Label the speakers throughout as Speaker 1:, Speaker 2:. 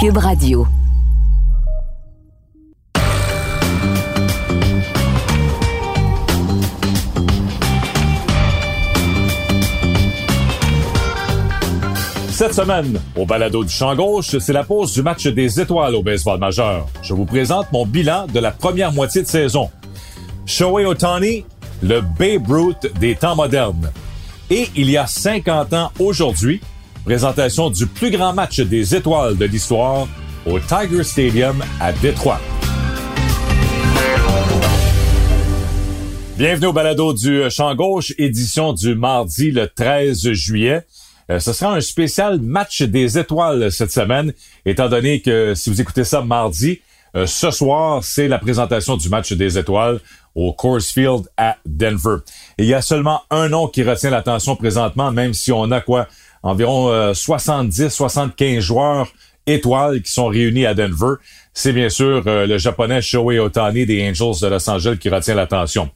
Speaker 1: Cube Radio.
Speaker 2: Cette semaine, au balado du champ gauche, c'est la pause du match des étoiles au baseball majeur. Je vous présente mon bilan de la première moitié de saison. Shohei Otani, le Babe Ruth des temps modernes. Et il y a 50 ans aujourd'hui, présentation du plus grand match des étoiles de l'histoire au Tiger Stadium à Détroit. Bienvenue au balado du champ gauche, édition du mardi le 13 juillet. Euh, ce sera un spécial match des étoiles cette semaine, étant donné que si vous écoutez ça mardi, euh, ce soir, c'est la présentation du match des étoiles au Coors Field à Denver. Il y a seulement un nom qui retient l'attention présentement, même si on a quoi environ 70-75 euh, joueurs étoiles qui sont réunis à Denver. C'est bien sûr le japonais Shohei Otani des Angels de Los Angeles qui retient l'attention.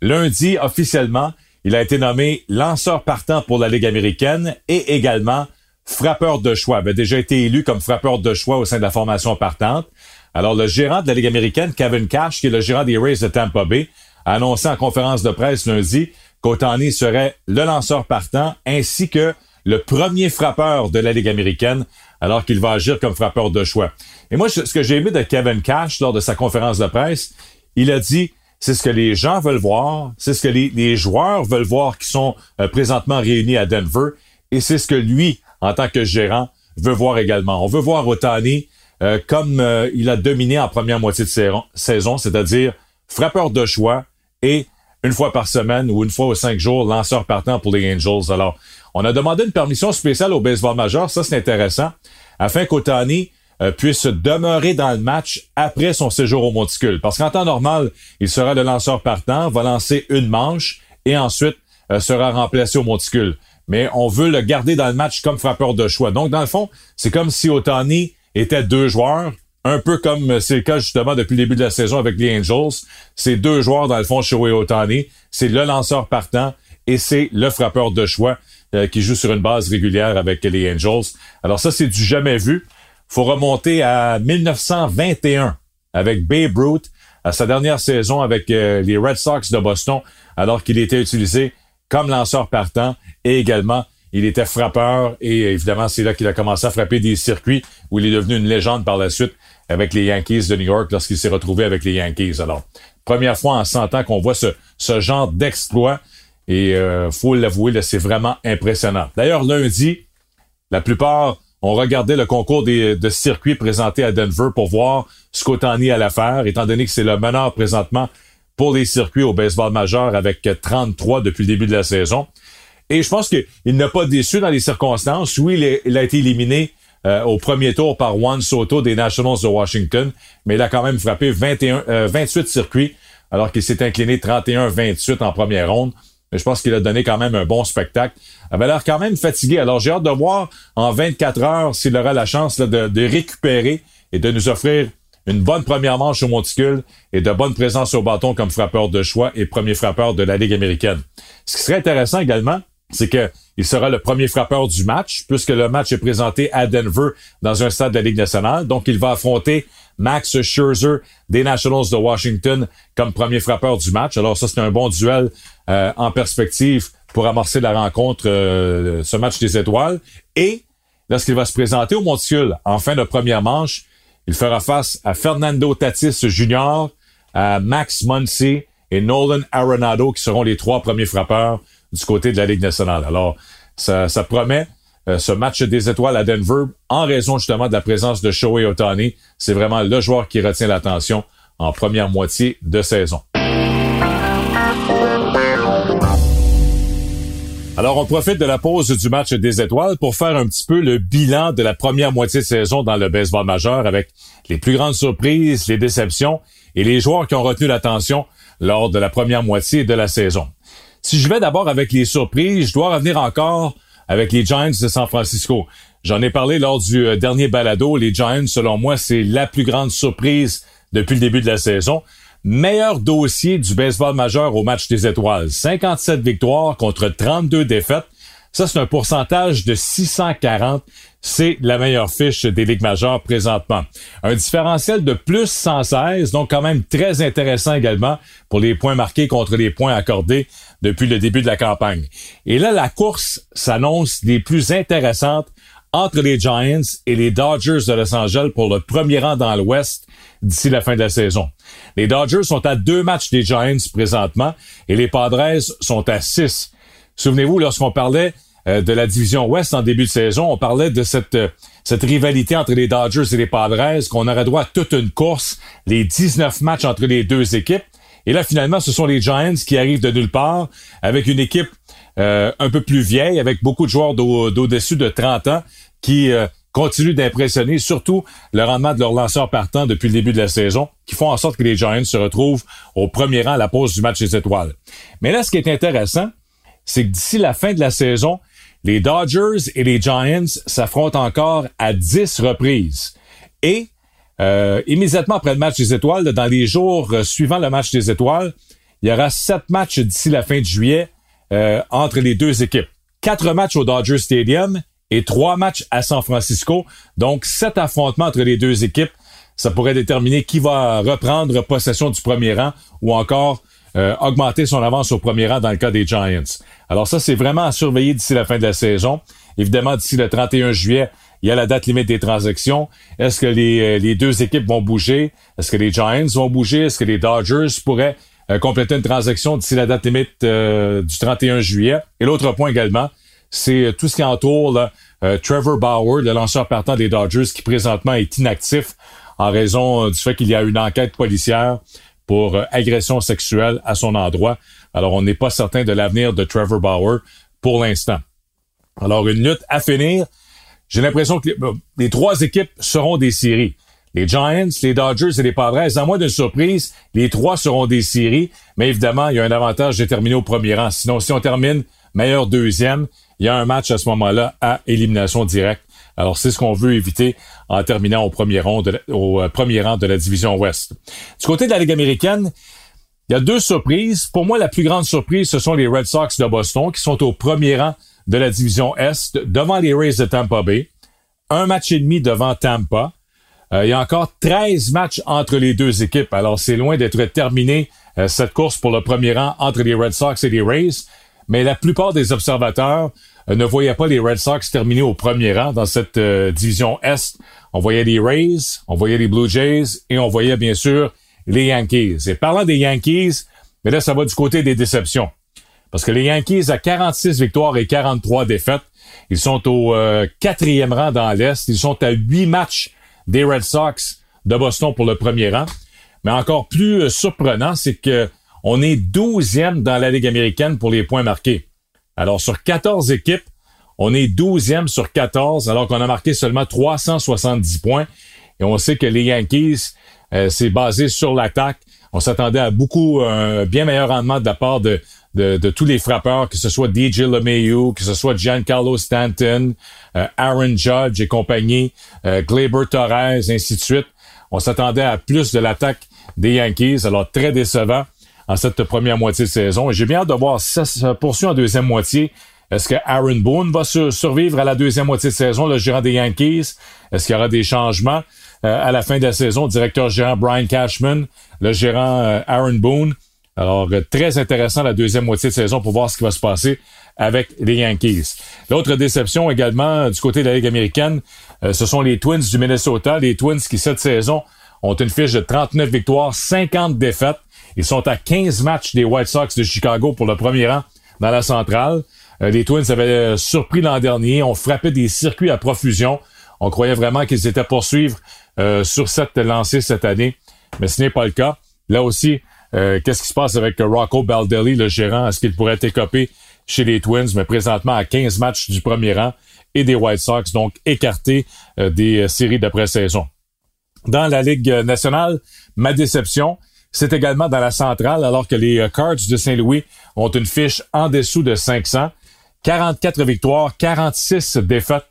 Speaker 2: Lundi, officiellement, il a été nommé lanceur partant pour la Ligue américaine et également frappeur de choix. Il avait déjà été élu comme frappeur de choix au sein de la formation partante. Alors, le gérant de la Ligue américaine, Kevin Cash, qui est le gérant des Rays de Tampa Bay, a annoncé en conférence de presse lundi qu'Otani serait le lanceur partant ainsi que le premier frappeur de la Ligue américaine, alors qu'il va agir comme frappeur de choix. Et moi, ce que j'ai aimé de Kevin Cash lors de sa conférence de presse, il a dit, c'est ce que les gens veulent voir, c'est ce que les, joueurs veulent voir qui sont euh, présentement réunis à Denver, et c'est ce que lui, en tant que gérant, veut voir également. On veut voir Otani euh, comme euh, il a dominé en première moitié de saison, c'est-à-dire frappeur de choix et une fois par semaine ou une fois aux cinq jours, lanceur partant pour les Angels. Alors, on a demandé une permission spéciale au baseball majeur, ça c'est intéressant, afin qu'Otani euh, puisse demeurer dans le match après son séjour au monticule. Parce qu'en temps normal, il sera le lanceur partant, va lancer une manche et ensuite euh, sera remplacé au monticule. Mais on veut le garder dans le match comme frappeur de choix. Donc, dans le fond, c'est comme si Otani était deux joueurs, un peu comme c'est le cas justement depuis le début de la saison avec les Angels. C'est deux joueurs, dans le fond, Shohei Otani. C'est le lanceur partant et c'est le frappeur de choix euh, qui joue sur une base régulière avec les Angels. Alors ça, c'est du jamais vu faut remonter à 1921 avec Babe Ruth à sa dernière saison avec euh, les Red Sox de Boston, alors qu'il était utilisé comme lanceur partant et également il était frappeur et évidemment c'est là qu'il a commencé à frapper des circuits où il est devenu une légende par la suite avec les Yankees de New York lorsqu'il s'est retrouvé avec les Yankees. Alors, première fois en 100 ans qu'on voit ce, ce genre d'exploit et euh, faut l'avouer, c'est vraiment impressionnant. D'ailleurs, lundi, la plupart on regardait le concours de circuits présenté à Denver pour voir ce qu'Otani allait faire, étant donné que c'est le meneur présentement pour les circuits au baseball majeur avec 33 depuis le début de la saison. Et je pense qu'il n'a pas déçu dans les circonstances. Oui, il, a été éliminé euh, au premier tour par Juan Soto des Nationals de Washington, mais il a quand même frappé 21, 28 euh, circuits alors qu'il s'est incliné 31-28 en première ronde je pense qu'il a donné quand même un bon spectacle. Il avait l'air quand même fatigué. Alors j'ai hâte de voir en 24 heures s'il aura la chance de, récupérer et de nous offrir une bonne première manche au monticule et de bonne présence au bâton comme frappeur de choix et premier frappeur de la Ligue américaine. Ce qui serait intéressant également, c'est que il sera le premier frappeur du match, puisque le match est présenté à Denver dans un stade de la Ligue nationale. Donc, il va affronter Max Scherzer des Nationals de Washington comme premier frappeur du match. Alors, ça, c'est un bon duel euh, en perspective pour amorcer la rencontre, euh, ce match des étoiles. Et lorsqu'il va se présenter au Monticule en fin de première manche, il fera face à Fernando Tatis Jr., à Max Muncy et Nolan Arenado, qui seront les trois premiers frappeurs du côté de la Ligue nationale. Alors, ça, promet euh, ce match des étoiles à Denver en raison justement de la présence de Shohei Otani. C'est vraiment le joueur qui retient l'attention en première moitié de saison. Alors, on profite de la pause du match des étoiles pour faire un petit peu le bilan de la première moitié de saison dans le baseball majeur avec les plus grandes surprises, les déceptions et les joueurs qui ont retenu l'attention lors de la première moitié de la saison. Si je vais d'abord avec les surprises, je dois revenir encore avec les Giants de San Francisco. J'en ai parlé lors du euh, dernier balado. Les Giants, selon moi, c'est la plus grande surprise depuis le début de la saison. Meilleur dossier du baseball majeur au match des étoiles. 57 victoires contre 32 défaites. Ça, c'est un pourcentage de 640. C'est la meilleure fiche des ligues majeures présentement. Un différentiel de plus 116, donc quand même très intéressant également pour les points marqués contre les points accordés depuis le début de la campagne. Et là, la course s'annonce des plus intéressantes entre les Giants et les Dodgers de Los Angeles pour le premier rang dans l'Ouest d'ici la fin de la saison. Les Dodgers sont à deux matchs des Giants présentement et les Padres sont à six. Souvenez-vous, lorsqu'on parlait euh, de la division Ouest en début de saison, on parlait de cette, euh, cette rivalité entre les Dodgers et les Padres, qu'on aurait droit à toute une course, les 19 matchs entre les deux équipes. Et là, finalement, ce sont les Giants qui arrivent de nulle part avec une équipe euh, un peu plus vieille, avec beaucoup de joueurs d'au-dessus de 30 ans qui euh, continuent d'impressionner, surtout le rendement de leurs lanceurs partants depuis le début de la saison, qui font en sorte que les Giants se retrouvent au premier rang à la pause du match des étoiles. Mais là, ce qui est intéressant, c'est que d'ici la fin de la saison, les Dodgers et les Giants s'affrontent encore à 10 reprises. Et euh, immédiatement après le match des étoiles, dans les jours suivant le match des étoiles, il y aura sept matchs d'ici la fin de juillet euh, entre les deux équipes. Quatre matchs au Dodger Stadium et trois matchs à San Francisco. Donc, sept affrontements entre les deux équipes. Ça pourrait déterminer qui va reprendre possession du premier rang ou encore euh, augmenter son avance au premier rang dans le cas des Giants. Alors ça, c'est vraiment à surveiller d'ici la fin de la saison. Évidemment, d'ici le 31 juillet, il y a la date limite des transactions. Est-ce que les, euh, les deux équipes vont bouger? Est-ce que les Giants vont bouger? Est-ce que les Dodgers pourraient euh, compléter une transaction d'ici la date limite euh, du 31 juillet? Et l'autre point également, c'est tout ce qui entoure Trevor Bauer, le lanceur partant des Dodgers, qui présentement est inactif en raison du fait qu'il y a une enquête policière pour agression sexuelle à son endroit. Alors, on n'est pas certain de l'avenir de Trevor Bauer pour l'instant. Alors, une lutte à finir. J'ai l'impression que les trois équipes seront des séries. Les Giants, les Dodgers et les Padres, à moins d'une surprise, les trois seront des séries, mais évidemment, il y a un avantage de terminer au premier rang. Sinon, si on termine meilleur deuxième, il y a un match à ce moment-là à élimination directe. Alors, c'est ce qu'on veut éviter en terminant au premier euh, premier rang de la division Ouest. Du côté de la Ligue américaine, il y a deux surprises. Pour moi, la plus grande surprise, ce sont les Red Sox de Boston qui sont au premier rang de la division Est devant les Rays de Tampa Bay. Un match et demi devant Tampa. Euh, il y a encore 13 matchs entre les deux équipes. Alors, c'est loin d'être terminé euh, cette course pour le premier rang entre les Red Sox et les Rays. Mais la plupart des observateurs euh, ne voyaient pas les Red Sox terminer au premier rang dans cette division Est. On voyait les Rays, on voyait les Blue Jays et on voyait bien sûr les Yankees. Et parlant des Yankees, mais là, ça va du côté des déceptions. Parce que les Yankees, à 46 victoires et 43 défaites, ils sont au quatrième rang dans l'Est. Ils sont à huit matchs des Red Sox de Boston pour le premier rang. Mais encore plus euh, surprenant, c'est que on est 12e dans la Ligue américaine pour les points marqués. Alors, sur 14 équipes, on est 12e sur 14, alors qu'on a marqué seulement 370 points. Et on sait que les Yankees, euh, c'est basé sur l'attaque. On s'attendait à beaucoup, un bien meilleur rendement de la part de, tous les frappeurs, que ce soit DJ LeMayu, que ce soit Giancarlo Stanton, euh, Aaron Judge et compagnie, euh, Torres, ainsi de suite. On s'attendait à plus de l'attaque des Yankees, alors très décevant en cette première moitié de saison. Et j'ai bien hâte de voir si ça se poursuit en deuxième moitié. Est-ce que Aaron Boone va survivre à la deuxième moitié de saison, le gérant des Yankees? Est-ce qu'il y aura des changements? euh, à la fin de la saison? Directeur gérant Brian Cashman, le gérant Aaron Boone. Alors, euh, très intéressant la deuxième moitié de saison pour voir ce qui va se passer avec les Yankees. L'autre déception également du côté de la Ligue américaine, euh, ce sont les Twins du Minnesota. Les Twins qui, cette saison, ont une fiche de 39 victoires, 50 défaites. Ils sont à 15 matchs des White Sox de Chicago pour le premier rang dans la centrale. Euh, les Twins avaient surpris l'an dernier, ont frappé des circuits à profusion. On croyait vraiment qu'ils étaient poursuivre sur cette lancée cette année, mais ce n'est pas le cas. Là aussi, euh, qu'est-ce qui se passe avec Rocco Baldelli, le gérant? Est-ce qu'il pourrait être écopé chez les Twins, mais présentement à 15 matchs du premier rang et des White Sox, donc écartés euh, des euh, séries d'après-saison. Dans la Ligue nationale, ma déception, c'est également dans la centrale, alors que les Cards de Saint-Louis ont une fiche en dessous de 500. 44 victoires, 46 défaites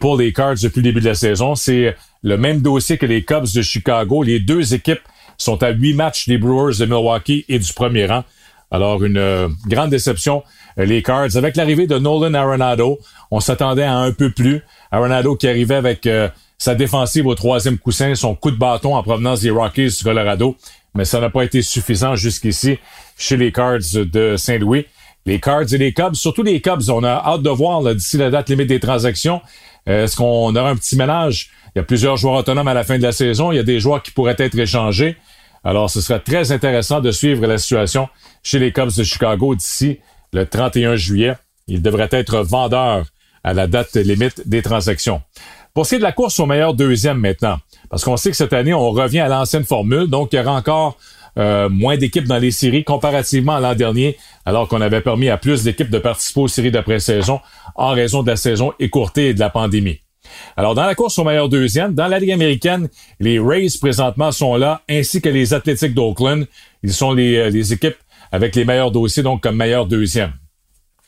Speaker 2: pour les Cards depuis le début de la saison. C'est le même dossier que les Cubs de Chicago. Les deux équipes sont à huit matchs des Brewers de Milwaukee et du premier rang. Alors, une euh, grande déception, euh, les Cards. Avec l'arrivée de Nolan Arenado, on s'attendait à un peu plus. Arenado qui arrivait avec euh, sa défensive au troisième coussin, son coup de bâton en provenance des Rockies du Colorado. Mais ça n'a pas été suffisant jusqu'ici chez les Cards de Saint-Louis. Les Cards et les Cubs, surtout les Cubs, on a hâte de voir d'ici la date limite des transactions. Est-ce qu'on aura un petit ménage? Il y a plusieurs joueurs autonomes à la fin de la saison. Il y a des joueurs qui pourraient être échangés. Alors, ce serait très intéressant de suivre la situation chez les Cubs de Chicago d'ici le 31 juillet. Il devrait être vendeur à la date limite des transactions. Pour ce qui est de la course au meilleur deuxième maintenant, parce qu'on sait que cette année, on revient à l'ancienne formule, donc il y aura encore euh, moins d'équipes dans les séries comparativement à l'an dernier, alors qu'on avait permis à plus d'équipes de participer aux séries d'après-saison en raison de la saison écourtée et de la pandémie. Alors, dans la course au meilleur deuxième, dans la Ligue américaine, les Rays présentement sont là, ainsi que les Athletics d'Oakland. Ils sont les, euh, les équipes avec les meilleurs dossiers, donc comme meilleur deuxième.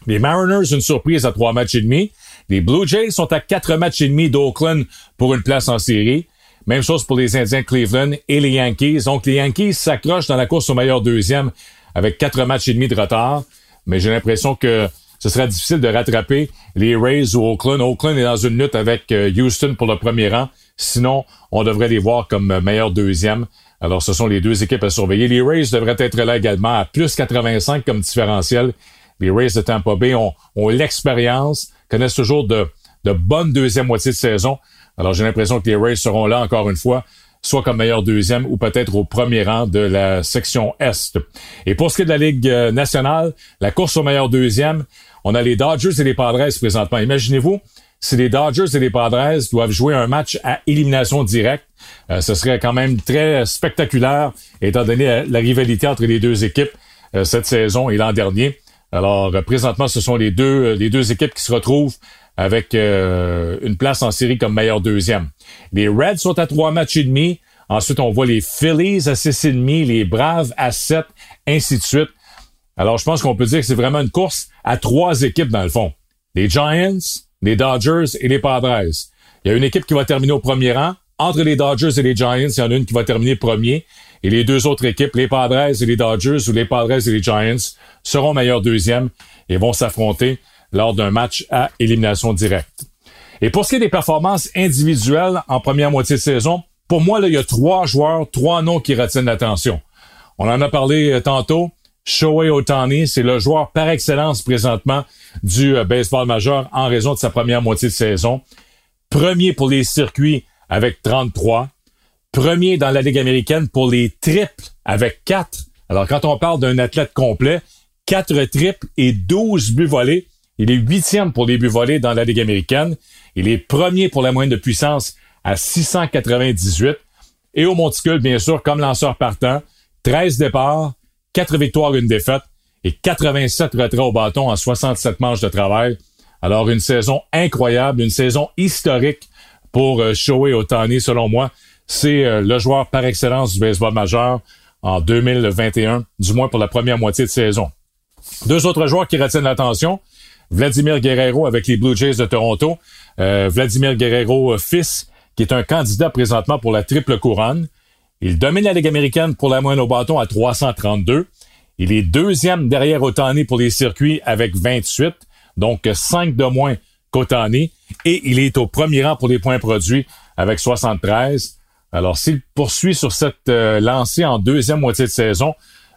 Speaker 2: Les Mariners, une surprise à trois matchs et demi. Les Blue Jays sont à quatre matchs et demi d'Oakland pour une place en série. Même chose pour les Indiens Cleveland et les Yankees. Donc, les Yankees s'accrochent dans la course au meilleur deuxième avec quatre matchs et demi de retard. Mais j'ai l'impression que ce sera difficile de rattraper les Rays ou Oakland. Oakland est dans une lutte avec euh, Houston pour le premier rang. Sinon, on devrait les voir comme meilleur deuxième. Alors, ce sont les deux équipes à surveiller. Les Rays devraient être là également à plus 85 comme différentiel. Les Rays de Tampa Bay ont, l'expérience, connaissent toujours de, de bonnes deuxième moitié de saison. Alors, j'ai l'impression que les Rays seront là encore une fois soit comme meilleur deuxième ou peut-être au premier rang de la section Est. Et pour ce qui est de la Ligue euh, nationale, la course au meilleur deuxième, on a les Dodgers et les Padres présentement. Imaginez-vous, si les Dodgers et les Padres doivent jouer un match à élimination directe, euh, ce serait quand même très spectaculaire, étant donné la rivalité entre les deux équipes euh, cette saison et l'an dernier. Alors, présentement, ce sont les deux, les deux équipes qui se retrouvent avec euh, une place en série comme meilleur deuxième. Les Reds sont à trois matchs et demi. Ensuite, on voit les Phillies à six et demi, les Braves à sept, ainsi de suite. Alors, je pense qu'on peut dire que c'est vraiment une course à trois équipes dans le fond. Les Giants, les Dodgers et les Padres. Il y a une équipe qui va terminer au premier rang. Entre les Dodgers et les Giants, il y en a une qui va terminer premier. Et les deux autres équipes, les Padres et les Dodgers ou les Padres et les Giants, seront meilleurs deuxièmes et vont s'affronter lors d'un match à élimination directe. Et pour ce qui est des performances individuelles en première moitié de saison, pour moi, il y a trois joueurs, trois noms qui retiennent l'attention. On en a parlé euh, tantôt. Shohei Otani, c'est le joueur par excellence présentement du euh, baseball majeur en raison de sa première moitié de saison. Premier pour les circuits avec 33. Premier dans la Ligue américaine pour les triples avec 4. Alors quand on parle d'un athlète complet, 4 triples et 12 buts volés, il est huitième pour les buts volés dans la Ligue américaine. Il est premier pour la moyenne de puissance à 698. Et au monticule, bien sûr, comme lanceur partant, 13 départs, 4 victoires, une défaite et 87 retraits au bâton en 67 manches de travail. Alors, une saison incroyable, une saison historique pour euh, Shohei Otani, selon moi. C'est euh, le joueur par excellence du baseball majeur en 2021, du moins pour la première moitié de saison. Deux autres joueurs qui retiennent l'attention. Vladimir Guerrero avec les Blue Jays de Toronto. Euh, Vladimir Guerrero euh, fils, qui est un candidat présentement pour la triple couronne. Il domine la Ligue américaine pour la moyenne au bâton à 332. Il est deuxième derrière Otani pour les circuits avec 28, donc 5 de moins qu'Otani. Et il est au premier rang pour les points produits avec 73. Alors, s'il poursuit sur cette euh, lancée en deuxième moitié de saison,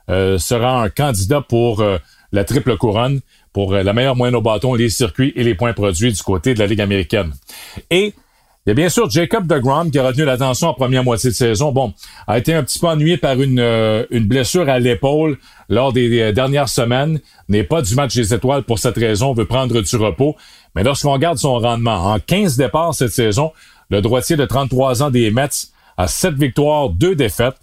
Speaker 2: sera un candidat pour la triple couronne pour euh, la meilleure moyenne au bâton, les circuits et les points produits du côté de la Ligue américaine. Et il y a bien sûr Jacob DeGrom qui a retenu l'attention en première moitié de saison. Bon, a été un petit peu ennuyé par une, euh, une blessure à l'épaule lors des, euh, dernières semaines. N'est pas du match des étoiles pour cette raison, veut prendre du repos. Mais lorsqu'on regarde son rendement, en 15 départs cette saison, le droitier de 33 ans des Mets a 7 victoires, 2 défaites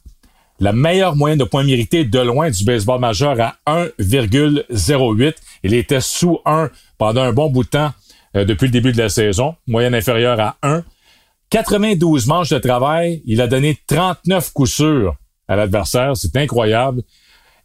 Speaker 2: la meilleure moyenne de points mérités de loin du baseball majeur à 1,08. Il était sous 1 pendant un bon bout de temps euh, depuis le début de la saison, moyenne inférieure à 1. 92 manches de travail, il a donné 39 coups sûrs à l'adversaire, c'est incroyable.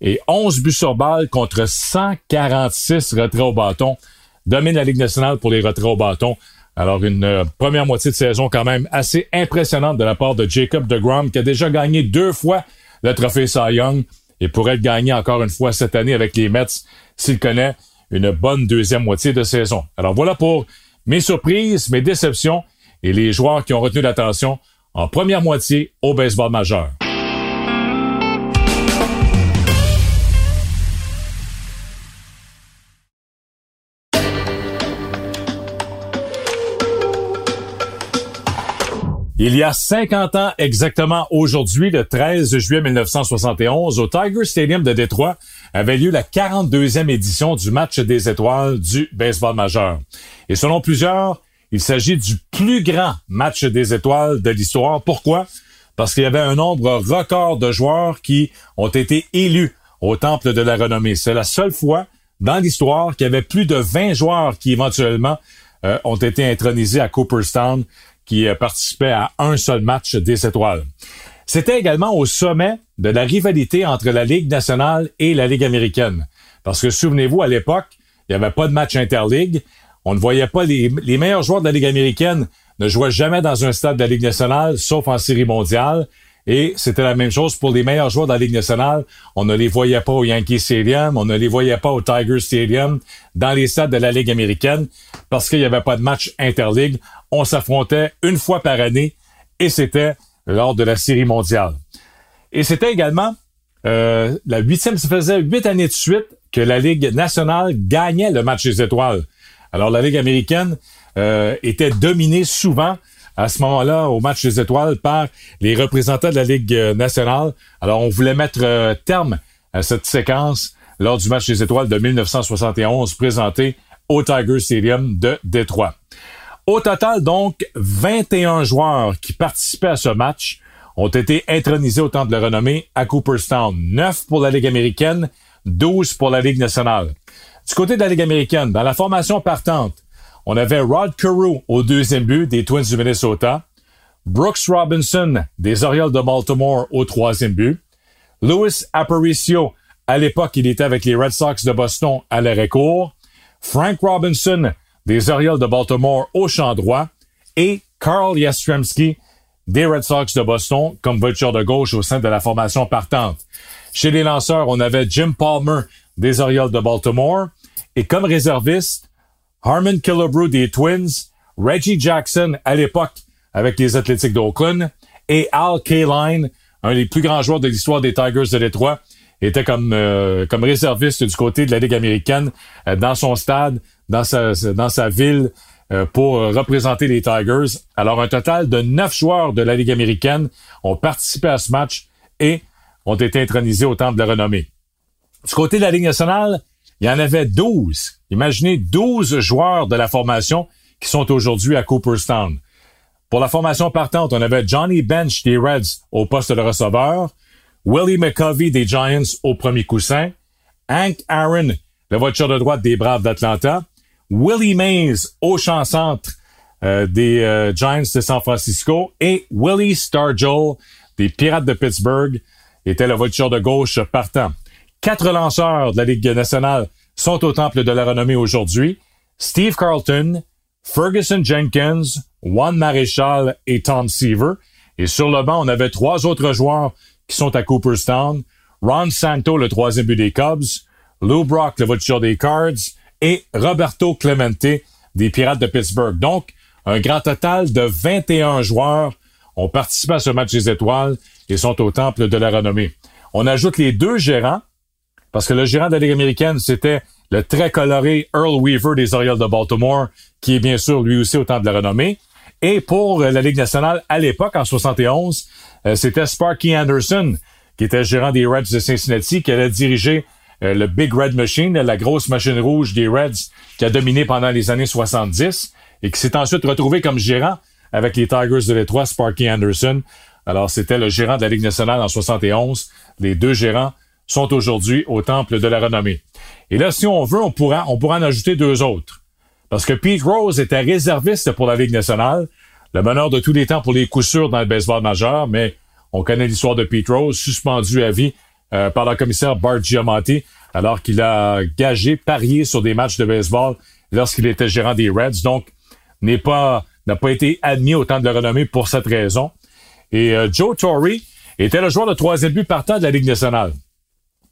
Speaker 2: Et 11 buts sur balle contre 146 retraits au bâton. Domine la Ligue nationale pour les retraits au bâton. Alors, une euh, première moitié de saison quand même assez impressionnante de la part de Jacob DeGrom, qui a déjà gagné deux fois le trophée Cy Young et pourrait être gagné encore une fois cette année avec les Mets s'il connaît une bonne deuxième moitié de saison. Alors voilà pour mes surprises, mes déceptions et les joueurs qui ont retenu l'attention en première moitié au baseball majeur. Il y a 50 ans exactement aujourd'hui, le 13 juillet 1971, au Tiger Stadium de Détroit, avait lieu la 42e édition du match des étoiles du baseball majeur. Et selon plusieurs, il s'agit du plus grand match des étoiles de l'histoire. Pourquoi? Parce qu'il y avait un nombre record de joueurs qui ont été élus au Temple de la Renommée. C'est la seule fois dans l'histoire qu'il y avait plus de 20 joueurs qui éventuellement euh, ont été intronisés à Cooperstown qui euh, participait à un seul match des étoiles. C'était également au sommet de la rivalité entre la Ligue nationale et la Ligue américaine. Parce que souvenez-vous, à l'époque, il n'y avait pas de match interligue. On ne voyait pas les, meilleurs joueurs de la Ligue américaine ne jouaient jamais dans un stade de la Ligue nationale, sauf en série mondiale. Et c'était la même chose pour les meilleurs joueurs de la Ligue nationale. On ne les voyait pas au Yankee Stadium, on ne les voyait pas au Tiger Stadium, dans les stades de la Ligue américaine, parce qu'il n'y avait pas de match interligue. On s'affrontait une fois par année et c'était lors de la série mondiale. Et c'était également euh, la huitième, ça faisait huit années de suite que la Ligue nationale gagnait le match des étoiles. Alors la Ligue américaine euh, était dominée souvent à ce moment-là au match des étoiles par les représentants de la Ligue nationale. Alors on voulait mettre euh, terme à cette séquence lors du match des étoiles de 1971 présenté au Tiger Stadium de Détroit. Au total, donc, 21 joueurs qui participaient à ce match ont été intronisés au Temple de renommée à Cooperstown. 9 pour la Ligue américaine, 12 pour la Ligue nationale. Du côté de la Ligue américaine, dans la formation partante, on avait Rod Carew au deuxième but des Twins du Minnesota, Brooks Robinson des Orioles de Baltimore au troisième but, Louis Aparicio, à l'époque il était avec les Red Sox de Boston à l'arrêt court, Frank Robinson des Orioles de Baltimore au champ droit et Carl Yastrzemski des Red Sox de Boston comme voiture de gauche au sein de la formation partante. Chez les lanceurs, on avait Jim Palmer des Orioles de Baltimore et comme réserviste, Harmon Killebrew des Twins, Reggie Jackson à l'époque avec les Athletics d'Oakland et Al Kaline, un des plus grands joueurs de l'histoire des Tigers de Détroit, était comme euh, comme réserviste du côté de la Ligue américaine euh, dans son stade, dans sa dans sa ville euh, pour représenter les Tigers. Alors un total de neuf joueurs de la Ligue américaine ont participé à ce match et ont été intronisés au temple de la renommée. Du côté de la Ligue nationale, il y en avait 12. Imaginez 12 joueurs de la formation qui sont aujourd'hui à Cooperstown. Pour la formation partante, on avait Johnny Bench des Reds au poste de receveur, Willie McCovey des Giants au premier coussin, Hank Aaron, le voiture de droite des Braves d'Atlanta, Willie Mays au champ centre euh, des euh, Giants de San Francisco et Willie Stargell des Pirates de Pittsburgh était le voiture de gauche partant. Quatre lanceurs de la Ligue nationale sont au temple de la renommée aujourd'hui. Steve Carlton, Ferguson Jenkins, Juan Maréchal et Tom Seaver. Et sur le banc, on avait trois autres joueurs qui sont à Cooperstown. Ron Santo, le troisième but des Cubs. Lou Brock, le voiture des Cards. Et Roberto Clemente des Pirates de Pittsburgh. Donc, un grand total de 21 joueurs ont participé à ce match des étoiles et sont au temple de la renommée. On ajoute les deux gérants parce que le gérant de la Ligue américaine, c'était le très coloré Earl Weaver des Orioles de Baltimore, qui est bien sûr lui aussi au temps de la renommée. Et pour la Ligue nationale, à l'époque, en 71, euh, c'était Sparky Anderson, qui était gérant des Reds de Cincinnati, qui allait diriger euh, le Big Red Machine, la grosse machine rouge des Reds, qui a dominé pendant les années 70, et qui s'est ensuite retrouvé comme gérant avec les Tigers de Détroit, Sparky Anderson. Alors, c'était le gérant de la Ligue nationale en 71. Les deux gérants sont aujourd'hui au temple de la renommée. Et là, si on veut, on pourra, on pourra en ajouter deux autres. Parce que Pete Rose était réserviste pour la Ligue nationale, le meneur de tous les temps pour les coups sûrs dans le baseball majeur, mais on connaît l'histoire de Pete Rose, suspendu à vie euh, par le commissaire Bart Giamatti, alors qu'il a gagé, parié sur des matchs de baseball lorsqu'il était gérant des Reds. Donc, n'est pas, n'a pas été admis au temps de la renommée pour cette raison. Et euh, Joe Torrey était le joueur de troisième but partant de la Ligue nationale.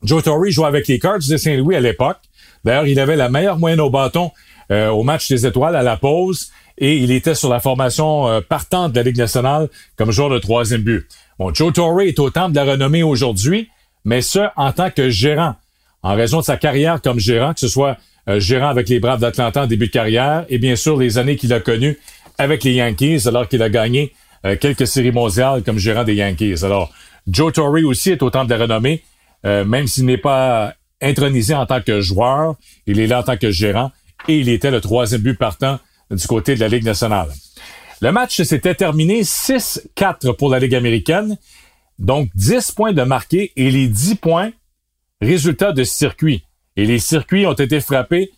Speaker 2: Joe Torre jouait avec les Cards de Saint-Louis à l'époque. D'ailleurs, il avait la meilleure moyenne au bâton euh, au match des étoiles à la pause et il était sur la formation euh, partante de la Ligue nationale comme joueur de troisième but. Bon, Joe Torre est au temple de la renommée aujourd'hui, mais ce, en tant que gérant, en raison de sa carrière comme gérant, que ce soit euh, gérant avec les Braves d'Atlanta en début de carrière et bien sûr les années qu'il a connues avec les Yankees alors qu'il a gagné quelques séries mondiales comme gérant des Yankees. Alors, Joe Torre aussi est au temple de la renommée, même s'il n'est pas intronisé en tant que joueur, il est là en tant que gérant et il était le troisième but partant du côté de la Ligue nationale. Le match s'était terminé 6-4 pour la Ligue américaine, donc 10 points de marqué et les 10 points résultat de circuit. Et les circuits ont été frappés.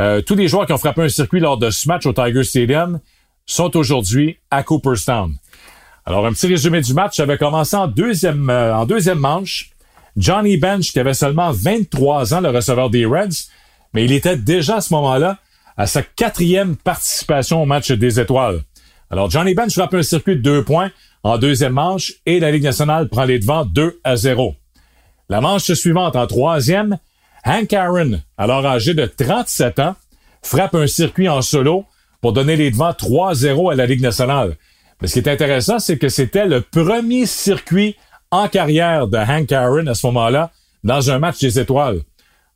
Speaker 2: Euh, tous les joueurs qui ont frappé un circuit lors de ce match au Tiger Stadium sont aujourd'hui à Cooperstown. Alors, un petit résumé du match. Ça avait commencé en deuxième, euh, en deuxième manche. Johnny Bench, qui avait seulement 23 ans, le receveur des Reds, mais il était déjà à ce moment-là à sa quatrième participation au match des étoiles. Alors, Johnny Bench frappe un circuit de deux points en deuxième manche et la Ligue nationale prend les devants 2 à 0. La manche suivante, en troisième, Hank Aaron, alors âgé de 37 ans, frappe un circuit en solo pour donner les devants 3-0 à la Ligue nationale. Mais ce qui est intéressant, c'est que c'était le premier circuit en carrière de Hank Aaron à ce moment-là dans un match des étoiles.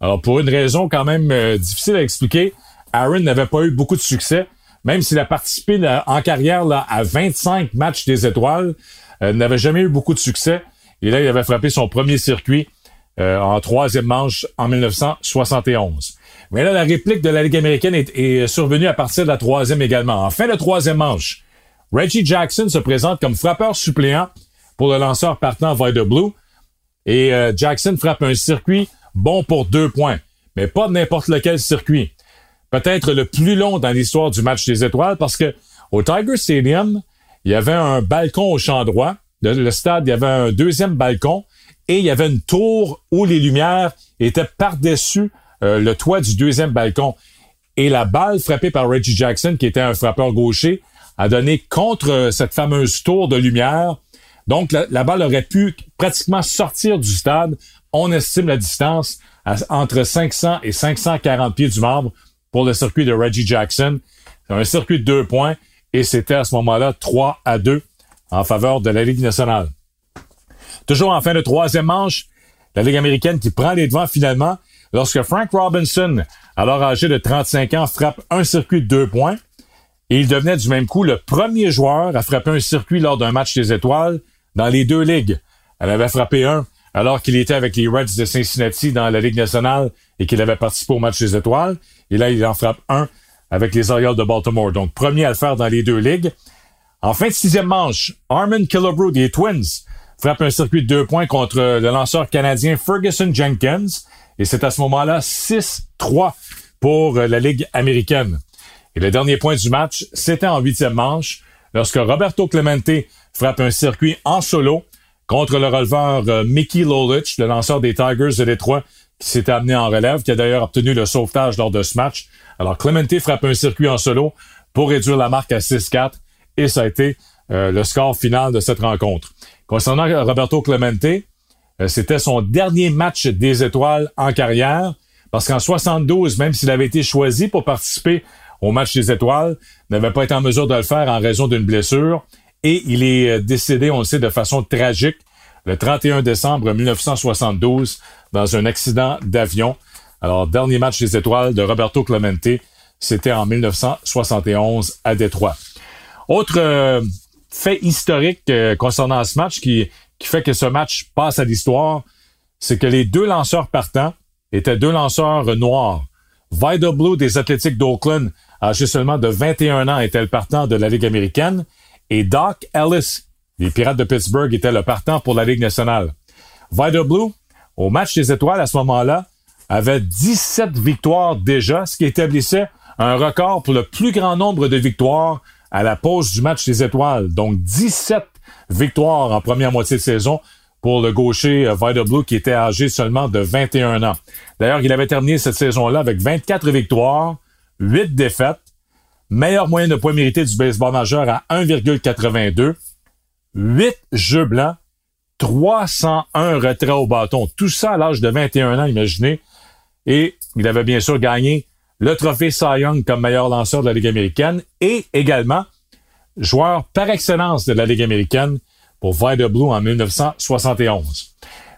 Speaker 2: Alors, pour une raison quand même euh, difficile à expliquer, Aaron n'avait pas eu beaucoup de succès, même s'il a participé en carrière là, à 25 matchs des étoiles, euh, n'avait jamais eu beaucoup de succès. Et là, il avait frappé son premier circuit euh, en troisième manche en 1971. Mais là, la réplique de la Ligue américaine est, survenue à partir de la troisième également. En fin de troisième manche, Reggie Jackson se présente comme frappeur suppléant pour le lanceur partant Vida Blue. Et euh, Jackson frappe un circuit bon pour deux points, mais pas n'importe lequel circuit. Peut-être le plus long dans l'histoire du match des étoiles parce que au Tiger Stadium, il y avait un balcon au champ droit. Le, stade, il y avait un deuxième balcon et il y avait une tour où les lumières étaient par-dessus euh, le toit du deuxième balcon. Et la balle frappée par Reggie Jackson, qui était un frappeur gaucher, a donné contre euh, cette fameuse tour de lumière donc, la, balle aurait pu pratiquement sortir du stade. On estime la distance à, entre 500 et 540 pieds du marbre pour le circuit de Reggie Jackson. Un circuit de deux points et c'était à ce moment-là 3 à 2 en faveur de la Ligue nationale. Toujours en fin de troisième manche, la Ligue américaine qui prend les devants finalement lorsque Frank Robinson, alors âgé de 35 ans, frappe un circuit de deux points. Et il devenait du même coup le premier joueur à frapper un circuit lors d'un match des étoiles dans les deux ligues. Elle avait frappé un alors qu'il était avec les Reds de Cincinnati dans la Ligue nationale et qu'il avait participé au match des étoiles. Et là, il en frappe un avec les Orioles de Baltimore. Donc, premier à le faire dans les deux ligues. En fin de sixième manche, Armin Killebrew des Twins frappe un circuit de deux points contre le lanceur canadien Ferguson Jenkins. Et c'est à ce moment-là 6-3 pour la Ligue américaine. Et le dernier point du match, c'était en huitième manche, lorsque Roberto Clemente frappe un circuit en solo contre le releveur euh, Mickey Lolich, le lanceur des Tigers de Détroit, qui s'est amené en relève, qui a d'ailleurs obtenu le sauvetage lors de ce match. Alors, Clemente frappe un circuit en solo pour réduire la marque à 6-4, et ça a été euh, le score final de cette rencontre. Concernant Roberto Clemente, euh, c'était son dernier match des étoiles en carrière, parce qu'en 72, même s'il avait été choisi pour participer au match des étoiles, n'avait pas été en mesure de le faire en raison d'une blessure et il est euh, décédé, on le sait, de façon tragique le 31 décembre 1972 dans un accident d'avion. Alors, dernier match des étoiles de Roberto Clemente, c'était en 1971 à Détroit. Autre euh, fait historique euh, concernant ce match qui, fait que ce match passe à l'histoire, c'est que les deux lanceurs partants étaient deux lanceurs noirs. Vida Blue des Athletics d'Oakland, âgé seulement de 21 ans, était le partant de la Ligue américaine et Doc Ellis, les Pirates de Pittsburgh, étaient le partant pour la Ligue nationale. Vida Blue, au match des étoiles à ce moment-là, avait 17 victoires déjà, ce qui établissait un record pour le plus grand nombre de victoires à la pause du match des étoiles. Donc 17 victoires en première moitié de saison pour le gaucher euh, Vida Blue qui était âgé seulement de 21 ans. D'ailleurs, il avait terminé cette saison-là avec 24 victoires, 8 défaites, Meilleur moyen de points mérités du baseball majeur à 1,82. 8 jeux blancs 301 retraits au bâton. Tout ça à l'âge de 21 ans, imaginez. Et il avait bien sûr gagné le trophée Cy Young comme meilleur lanceur de la Ligue américaine et également joueur par excellence de la Ligue américaine pour Vida Blue en 1971.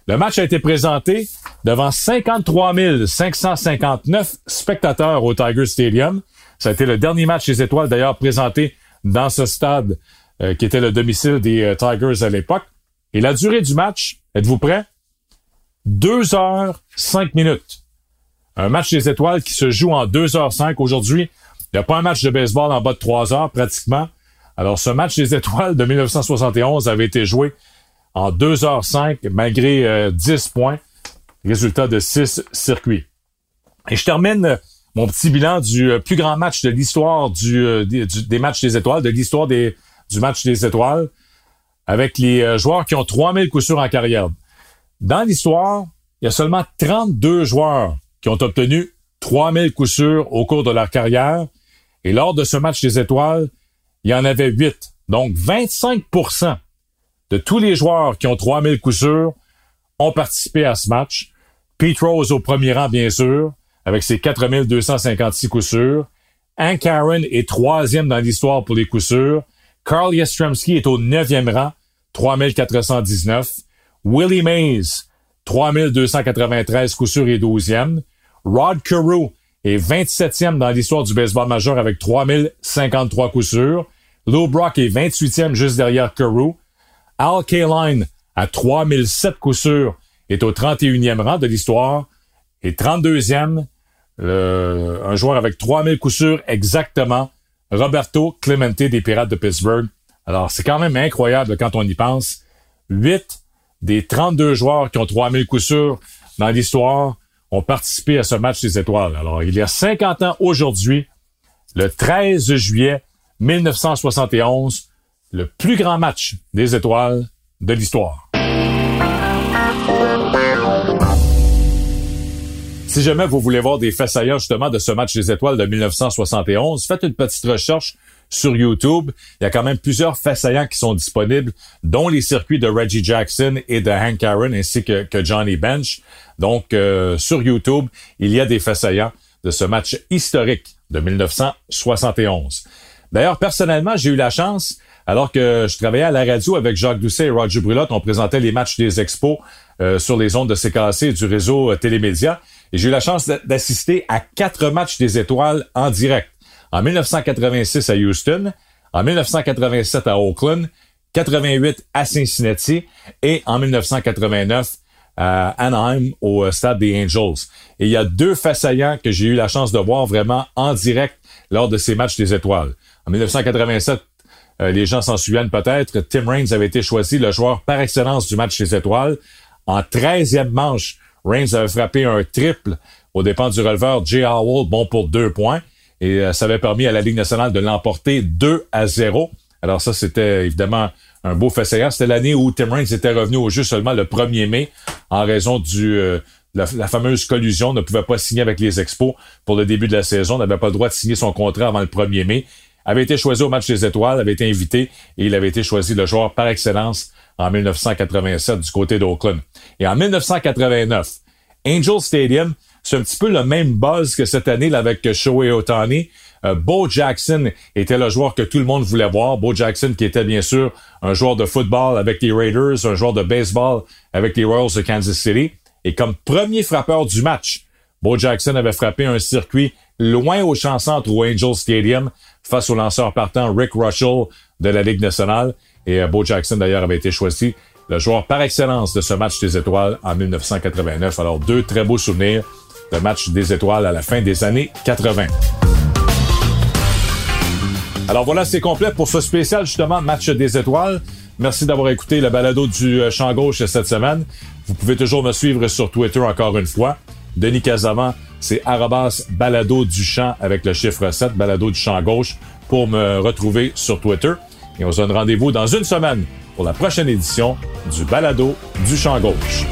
Speaker 2: Le match a été présenté devant 53 559 spectateurs au Tiger Stadium. Ça a été le dernier match des étoiles d'ailleurs présenté dans ce stade euh, qui était le domicile des euh, Tigers à l'époque. Et la durée du match, êtes-vous prêts? Deux heures, cinq minutes. Un match des étoiles qui se joue en deux heures cinq aujourd'hui. Il n'y a pas un match de baseball en bas de trois heures pratiquement. Alors, ce match des étoiles de 1971 avait été joué en 2h05 malgré 10 euh, points. Résultat de 6 circuits. Et je termine euh, mon petit bilan du euh, plus grand match de l'histoire du, des matchs des étoiles, de l'histoire du match des étoiles, avec les joueurs qui ont 3000 coups sûrs en carrière. Dans l'histoire, il y a seulement 32 joueurs qui ont obtenu 3000 coups sûrs au cours de leur carrière. Et lors de ce match des étoiles, il y en avait 8. Donc 25% de tous les joueurs qui ont 3000 coups sûrs ont participé à ce match. Pete Rose au premier rang, bien sûr, avec ses 4256 coups sûrs. Hank Aaron est troisième dans l'histoire pour les coups sûrs. Carl Yastrzemski est au neuvième rang, 3419. Willie Mays, 3293 coups sûrs et douzième. Rod Carew est 27e dans l'histoire du baseball majeur avec 3053 coups sûrs. Lou Brock est 28e juste derrière Carew. Al Kaline, à 3007 coups sûrs, est au 31e rang de l'histoire. Et 32e, un joueur avec 3000 coups sûrs exactement, Roberto Clemente des Pirates de Pittsburgh. Alors, c'est quand même incroyable quand on y pense. 8 des 32 joueurs qui ont 3000 coups sûrs dans l'histoire ont participé à ce match des étoiles. Alors, il y a 50 ans aujourd'hui, le 13 juillet 1971, le plus grand match des étoiles de l'histoire. Si jamais vous voulez voir des faits saillants justement de ce match des étoiles de 1971, faites une petite recherche sur YouTube. Il y a quand même plusieurs faits qui sont disponibles, dont les circuits de Reggie Jackson et de Hank Aaron ainsi que, Johnny Bench. Donc, euh, sur YouTube, il y a des faits de ce match historique de 1971. D'ailleurs, personnellement, j'ai eu la chance alors que je travaillais à la radio avec Jacques Doucet et Roger Brulotte, on présentait les matchs des expos euh, sur les ondes de CKC du réseau euh, Télémédia. Et j'ai eu la chance d'assister à quatre matchs des étoiles en direct. En 1986 à Houston, en 1987 à Oakland, 88 à Cincinnati et en 1989 à Anaheim au euh, stade des Angels. Et il y a deux faits que j'ai eu la chance de voir vraiment en direct lors de ces matchs des étoiles. En 1987, euh, les gens s'en souviennent peut-être, Tim Raines avait été choisi le joueur par excellence du match des étoiles. En 13e manche, Raines avait frappé un triple aux dépens du releveur Jay Howell, bon pour deux points. Et euh, ça avait permis à la Ligue nationale de l'emporter 2 à 0. Alors ça, c'était évidemment un beau fait C'était l'année où Tim Raines était revenu au jeu seulement le 1er mai en raison du euh, la, fameuse collusion, ne pouvait pas signer avec les Expos pour le début de la saison, n'avait pas le droit de signer son contrat avant le 1er mai avait été choisi au match des étoiles, avait été invité et il avait été choisi le joueur par excellence en 1987 du côté d'Oakland. Et en 1989, Angel Stadium, c'est un petit peu le même buzz que cette année là, avec Shohei Otani. Euh, Bo Jackson était le joueur que tout le monde voulait voir. Bo Jackson qui était bien sûr un joueur de football avec les Raiders, un joueur de baseball avec les Royals de Kansas City. Et comme premier frappeur du match, Bo Jackson avait frappé un circuit loin au champ centre au Angel Stadium face au lanceur partant Rick Russell de la Ligue nationale. Et euh, Bo Jackson, d'ailleurs, avait été choisi le joueur par excellence de ce match des étoiles en 1989. Alors, deux très beaux souvenirs de match des étoiles à la fin des années 80. Alors voilà, c'est complet pour ce spécial justement match des étoiles. Merci d'avoir écouté le balado du euh, champ gauche cette semaine. Vous pouvez toujours me suivre sur Twitter encore une fois. Denis Casavant, c'est arrobas balado du champ avec le chiffre 7, balado du champ gauche, pour me retrouver sur Twitter. Et on se donne rendez-vous dans une semaine pour la prochaine édition du balado du champ gauche.